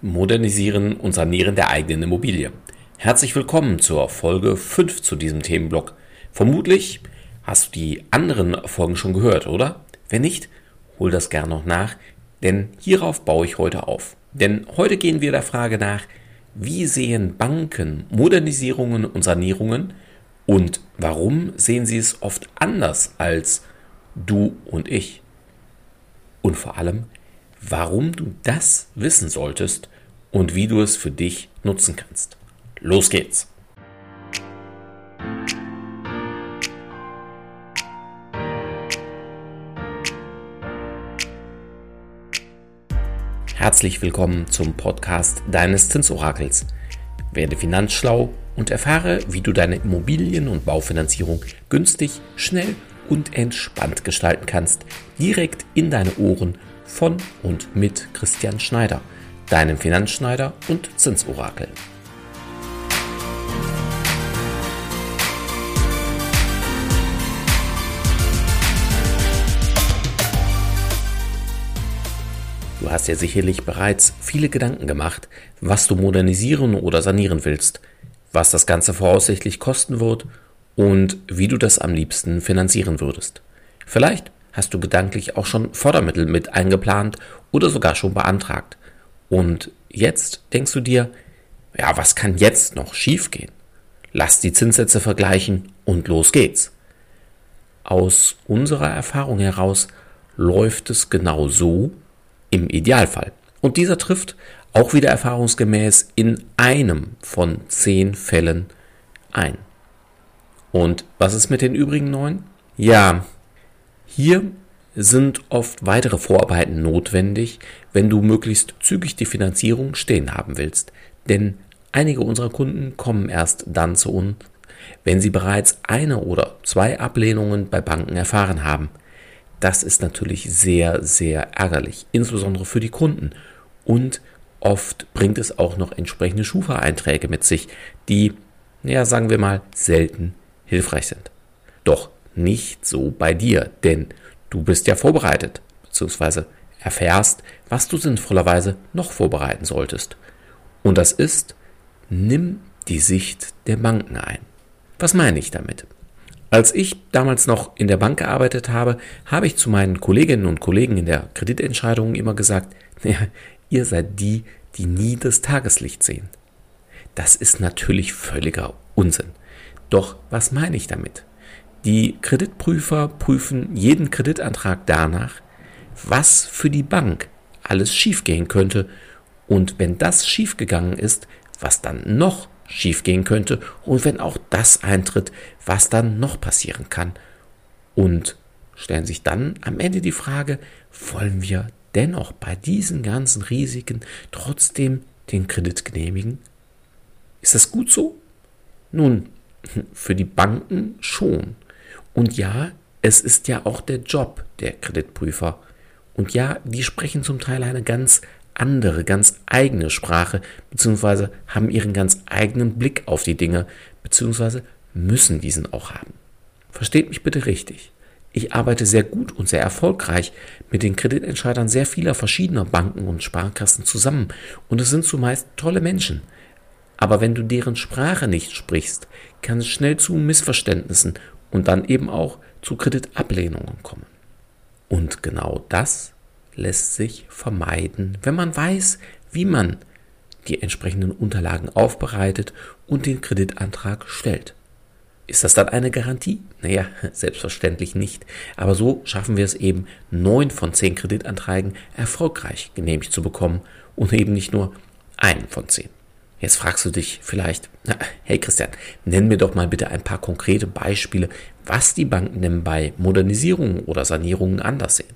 Modernisieren und Sanieren der eigenen Immobilie. Herzlich willkommen zur Folge 5 zu diesem Themenblock. Vermutlich hast du die anderen Folgen schon gehört, oder? Wenn nicht, hol das gerne noch nach, denn hierauf baue ich heute auf. Denn heute gehen wir der Frage nach, wie sehen Banken Modernisierungen und Sanierungen und warum sehen sie es oft anders als du und ich? Und vor allem, warum du das wissen solltest und wie du es für dich nutzen kannst. Los geht's! Herzlich willkommen zum Podcast deines Zinsorakels. Werde finanzschlau und erfahre, wie du deine Immobilien- und Baufinanzierung günstig, schnell und entspannt gestalten kannst, direkt in deine Ohren von und mit Christian Schneider, deinem Finanzschneider und Zinsorakel. Du hast ja sicherlich bereits viele Gedanken gemacht, was du modernisieren oder sanieren willst, was das Ganze voraussichtlich kosten wird und wie du das am liebsten finanzieren würdest. Vielleicht hast du gedanklich auch schon Fördermittel mit eingeplant oder sogar schon beantragt. Und jetzt denkst du dir, ja, was kann jetzt noch schiefgehen? Lass die Zinssätze vergleichen und los geht's. Aus unserer Erfahrung heraus läuft es genau so im Idealfall. Und dieser trifft auch wieder erfahrungsgemäß in einem von zehn Fällen ein. Und was ist mit den übrigen neun? Ja, hier sind oft weitere Vorarbeiten notwendig, wenn du möglichst zügig die Finanzierung stehen haben willst. Denn einige unserer Kunden kommen erst dann zu uns, wenn sie bereits eine oder zwei Ablehnungen bei Banken erfahren haben. Das ist natürlich sehr, sehr ärgerlich, insbesondere für die Kunden. Und oft bringt es auch noch entsprechende Schufa-Einträge mit sich, die, ja, sagen wir mal, selten hilfreich sind. Doch nicht so bei dir, denn du bist ja vorbereitet, beziehungsweise erfährst, was du sinnvollerweise noch vorbereiten solltest. Und das ist, nimm die Sicht der Banken ein. Was meine ich damit? Als ich damals noch in der Bank gearbeitet habe, habe ich zu meinen Kolleginnen und Kollegen in der Kreditentscheidung immer gesagt, ja, ihr seid die, die nie das Tageslicht sehen. Das ist natürlich völliger Unsinn. Doch was meine ich damit? Die Kreditprüfer prüfen jeden Kreditantrag danach, was für die Bank alles schiefgehen könnte und wenn das schiefgegangen ist, was dann noch schiefgehen könnte und wenn auch das eintritt, was dann noch passieren kann. Und stellen sich dann am Ende die Frage, wollen wir dennoch bei diesen ganzen Risiken trotzdem den Kredit genehmigen? Ist das gut so? Nun, für die Banken schon. Und ja, es ist ja auch der Job der Kreditprüfer. Und ja, die sprechen zum Teil eine ganz andere, ganz eigene Sprache, beziehungsweise haben ihren ganz eigenen Blick auf die Dinge, beziehungsweise müssen diesen auch haben. Versteht mich bitte richtig. Ich arbeite sehr gut und sehr erfolgreich mit den Kreditentscheidern sehr vieler verschiedener Banken und Sparkassen zusammen und es sind zumeist tolle Menschen. Aber wenn du deren Sprache nicht sprichst, kann es schnell zu Missverständnissen und dann eben auch zu Kreditablehnungen kommen. Und genau das lässt sich vermeiden, wenn man weiß, wie man die entsprechenden Unterlagen aufbereitet und den Kreditantrag stellt. Ist das dann eine Garantie? Naja, selbstverständlich nicht. Aber so schaffen wir es eben, neun von zehn Kreditanträgen erfolgreich genehmigt zu bekommen und eben nicht nur einen von zehn. Jetzt fragst du dich vielleicht, na, hey Christian, nenn mir doch mal bitte ein paar konkrete Beispiele, was die Banken denn bei Modernisierungen oder Sanierungen anders sehen.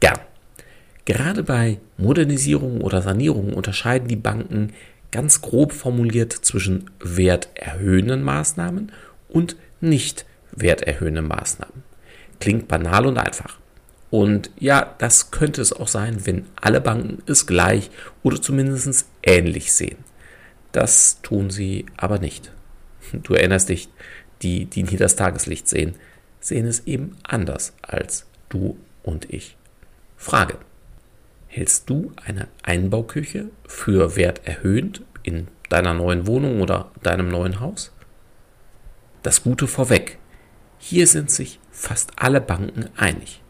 Gern. Gerade bei Modernisierungen oder Sanierungen unterscheiden die Banken ganz grob formuliert zwischen werterhöhenden Maßnahmen und nicht werterhöhenden Maßnahmen. Klingt banal und einfach. Und ja, das könnte es auch sein, wenn alle Banken es gleich oder zumindest ähnlich sehen. Das tun sie aber nicht. Du erinnerst dich, die, die nie das Tageslicht sehen, sehen es eben anders als du und ich. Frage. Hältst du eine Einbauküche für werterhöhend in deiner neuen Wohnung oder deinem neuen Haus? Das Gute vorweg. Hier sind sich fast alle Banken einig.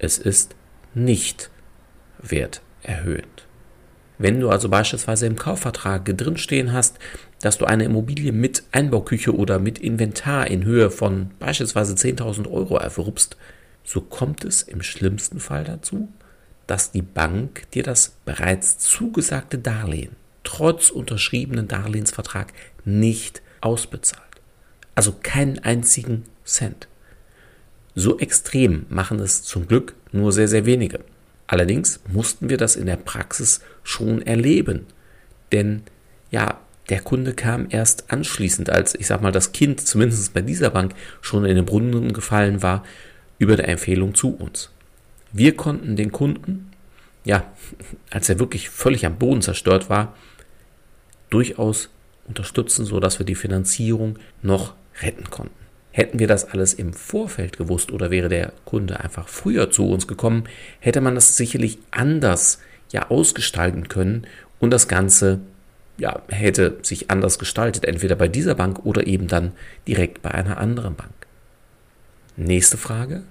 Es ist nicht werterhöhend. Wenn du also beispielsweise im Kaufvertrag drinstehen hast, dass du eine Immobilie mit Einbauküche oder mit Inventar in Höhe von beispielsweise 10.000 Euro erwirbst, so kommt es im schlimmsten Fall dazu, dass die Bank dir das bereits zugesagte Darlehen trotz unterschriebenen Darlehensvertrag nicht ausbezahlt. Also keinen einzigen Cent. So extrem machen es zum Glück nur sehr, sehr wenige. Allerdings mussten wir das in der Praxis schon erleben. Denn ja, der Kunde kam erst anschließend, als ich sag mal, das Kind zumindest bei dieser Bank schon in den Brunnen gefallen war, über der Empfehlung zu uns. Wir konnten den Kunden, ja, als er wirklich völlig am Boden zerstört war, durchaus unterstützen, sodass wir die Finanzierung noch retten konnten. Hätten wir das alles im Vorfeld gewusst oder wäre der Kunde einfach früher zu uns gekommen, hätte man das sicherlich anders ja ausgestalten können und das Ganze ja hätte sich anders gestaltet, entweder bei dieser Bank oder eben dann direkt bei einer anderen Bank. Nächste Frage.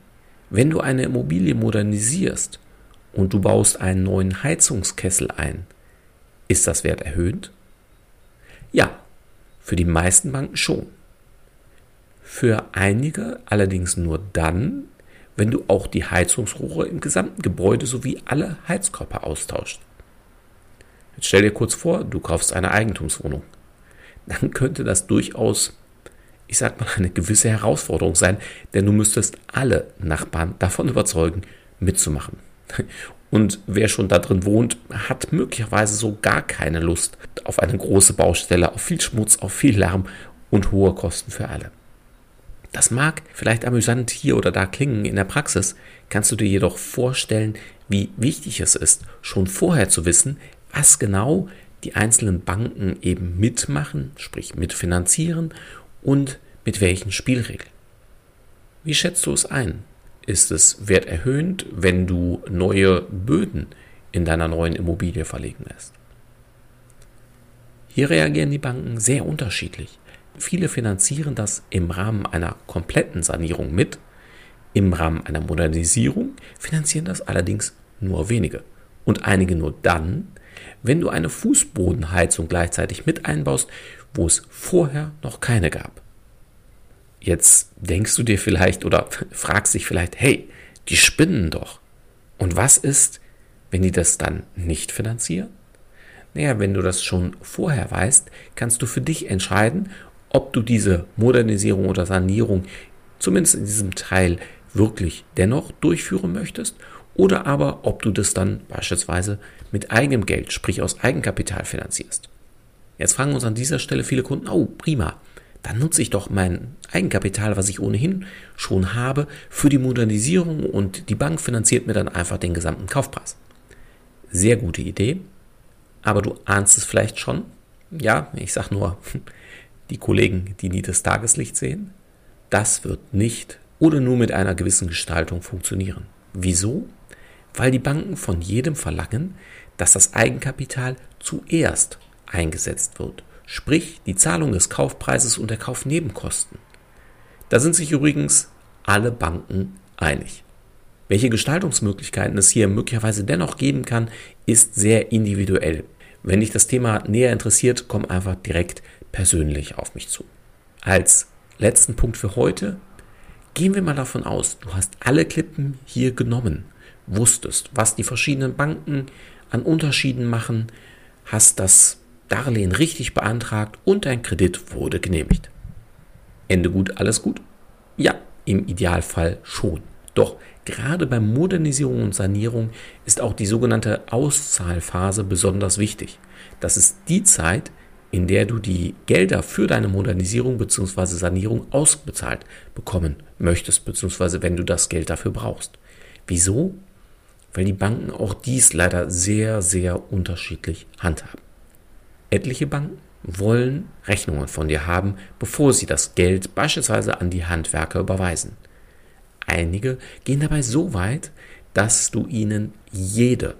Wenn du eine Immobilie modernisierst und du baust einen neuen Heizungskessel ein, ist das Wert erhöht? Ja, für die meisten Banken schon. Für einige allerdings nur dann, wenn du auch die Heizungsrohre im gesamten Gebäude sowie alle Heizkörper austauscht. Jetzt stell dir kurz vor, du kaufst eine Eigentumswohnung. Dann könnte das durchaus, ich sag mal, eine gewisse Herausforderung sein, denn du müsstest alle Nachbarn davon überzeugen, mitzumachen. Und wer schon da drin wohnt, hat möglicherweise so gar keine Lust auf eine große Baustelle, auf viel Schmutz, auf viel Lärm und hohe Kosten für alle. Das mag vielleicht amüsant hier oder da klingen in der Praxis, kannst du dir jedoch vorstellen, wie wichtig es ist, schon vorher zu wissen, was genau die einzelnen Banken eben mitmachen, sprich mitfinanzieren und mit welchen Spielregeln. Wie schätzt du es ein? Ist es werterhöhend, wenn du neue Böden in deiner neuen Immobilie verlegen lässt? Hier reagieren die Banken sehr unterschiedlich. Viele finanzieren das im Rahmen einer kompletten Sanierung mit. Im Rahmen einer Modernisierung finanzieren das allerdings nur wenige. Und einige nur dann, wenn du eine Fußbodenheizung gleichzeitig mit einbaust, wo es vorher noch keine gab. Jetzt denkst du dir vielleicht oder fragst dich vielleicht, hey, die spinnen doch. Und was ist, wenn die das dann nicht finanzieren? Naja, wenn du das schon vorher weißt, kannst du für dich entscheiden, ob du diese Modernisierung oder Sanierung zumindest in diesem Teil wirklich dennoch durchführen möchtest oder aber ob du das dann beispielsweise mit eigenem Geld, sprich aus Eigenkapital finanzierst. Jetzt fragen uns an dieser Stelle viele Kunden, oh prima, dann nutze ich doch mein Eigenkapital, was ich ohnehin schon habe, für die Modernisierung und die Bank finanziert mir dann einfach den gesamten Kaufpreis. Sehr gute Idee, aber du ahnst es vielleicht schon. Ja, ich sag nur, die Kollegen, die nie das Tageslicht sehen? Das wird nicht oder nur mit einer gewissen Gestaltung funktionieren. Wieso? Weil die Banken von jedem verlangen, dass das Eigenkapital zuerst eingesetzt wird, sprich die Zahlung des Kaufpreises und der Kaufnebenkosten. Da sind sich übrigens alle Banken einig. Welche Gestaltungsmöglichkeiten es hier möglicherweise dennoch geben kann, ist sehr individuell. Wenn dich das Thema näher interessiert, komm einfach direkt persönlich auf mich zu. Als letzten Punkt für heute gehen wir mal davon aus, du hast alle Klippen hier genommen, wusstest, was die verschiedenen Banken an Unterschieden machen, hast das Darlehen richtig beantragt und dein Kredit wurde genehmigt. Ende gut, alles gut? Ja, im Idealfall schon. Doch gerade bei Modernisierung und Sanierung ist auch die sogenannte Auszahlphase besonders wichtig. Das ist die Zeit, in der du die Gelder für deine Modernisierung bzw. Sanierung ausbezahlt bekommen möchtest, bzw. wenn du das Geld dafür brauchst. Wieso? Weil die Banken auch dies leider sehr, sehr unterschiedlich handhaben. Etliche Banken wollen Rechnungen von dir haben, bevor sie das Geld beispielsweise an die Handwerker überweisen. Einige gehen dabei so weit, dass du ihnen jede,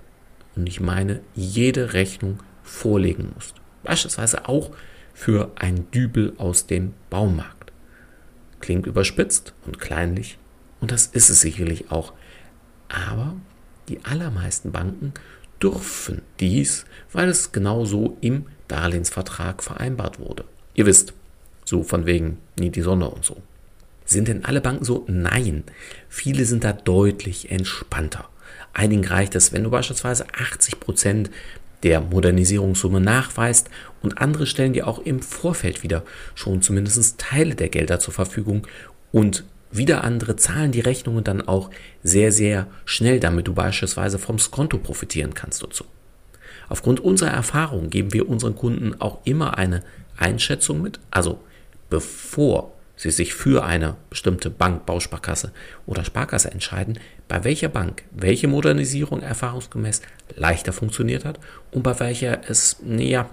und ich meine jede Rechnung vorlegen musst. Beispielsweise auch für ein Dübel aus dem Baumarkt. Klingt überspitzt und kleinlich, und das ist es sicherlich auch. Aber die allermeisten Banken dürfen dies, weil es genauso im Darlehensvertrag vereinbart wurde. Ihr wisst, so von wegen nie die Sonne und so. Sind denn alle Banken so? Nein. Viele sind da deutlich entspannter. Einigen reicht es, wenn du beispielsweise 80 Prozent der Modernisierungssumme nachweist und andere stellen dir auch im Vorfeld wieder schon zumindest Teile der Gelder zur Verfügung und wieder andere zahlen die Rechnungen dann auch sehr, sehr schnell, damit du beispielsweise vom Skonto profitieren kannst dazu. Aufgrund unserer Erfahrung geben wir unseren Kunden auch immer eine Einschätzung mit, also bevor sie sich für eine bestimmte Bank, Bausparkasse oder Sparkasse entscheiden, bei welcher Bank welche Modernisierung erfahrungsgemäß leichter funktioniert hat und bei welcher es, naja,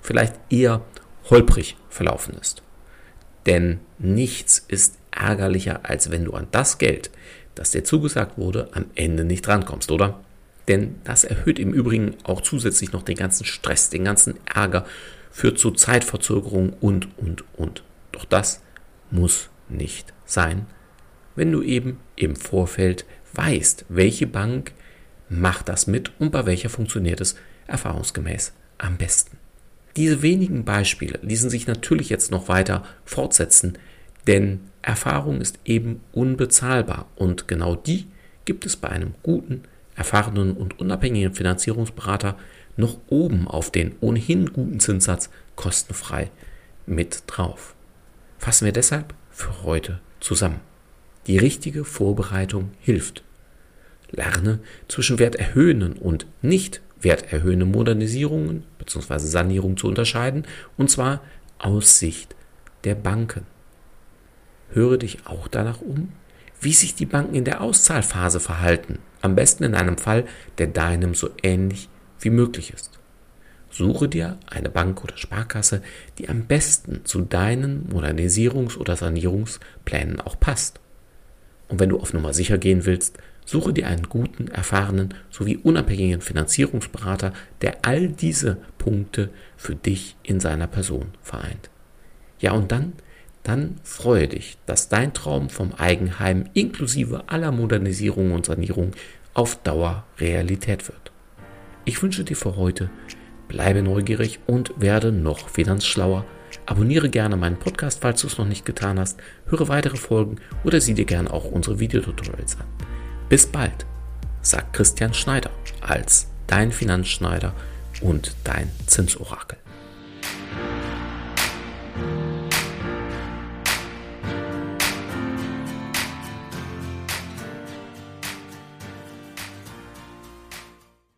vielleicht eher holprig verlaufen ist. Denn nichts ist ärgerlicher, als wenn du an das Geld, das dir zugesagt wurde, am Ende nicht rankommst, oder? Denn das erhöht im Übrigen auch zusätzlich noch den ganzen Stress, den ganzen Ärger, führt zu Zeitverzögerungen und, und, und. Doch das muss nicht sein, wenn du eben im Vorfeld weißt, welche Bank macht das mit und bei welcher funktioniert es erfahrungsgemäß am besten. Diese wenigen Beispiele ließen sich natürlich jetzt noch weiter fortsetzen, denn Erfahrung ist eben unbezahlbar und genau die gibt es bei einem guten, erfahrenen und unabhängigen Finanzierungsberater noch oben auf den ohnehin guten Zinssatz kostenfrei mit drauf. Fassen wir deshalb für heute zusammen. Die richtige Vorbereitung hilft. Lerne zwischen werterhöhenden und nicht werterhöhenden Modernisierungen bzw. Sanierungen zu unterscheiden, und zwar aus Sicht der Banken. Höre dich auch danach um, wie sich die Banken in der Auszahlphase verhalten, am besten in einem Fall, der deinem so ähnlich wie möglich ist. Suche dir eine Bank oder Sparkasse, die am besten zu deinen Modernisierungs- oder Sanierungsplänen auch passt. Und wenn du auf Nummer sicher gehen willst, suche dir einen guten, erfahrenen sowie unabhängigen Finanzierungsberater, der all diese Punkte für dich in seiner Person vereint. Ja, und dann dann freue dich, dass dein Traum vom Eigenheim inklusive aller Modernisierung und Sanierung auf Dauer Realität wird. Ich wünsche dir für heute, bleibe neugierig und werde noch finanzschlauer. Abonniere gerne meinen Podcast, falls du es noch nicht getan hast, höre weitere Folgen oder sieh dir gerne auch unsere Videotutorials an. Bis bald, sagt Christian Schneider als dein Finanzschneider und dein Zinsorakel.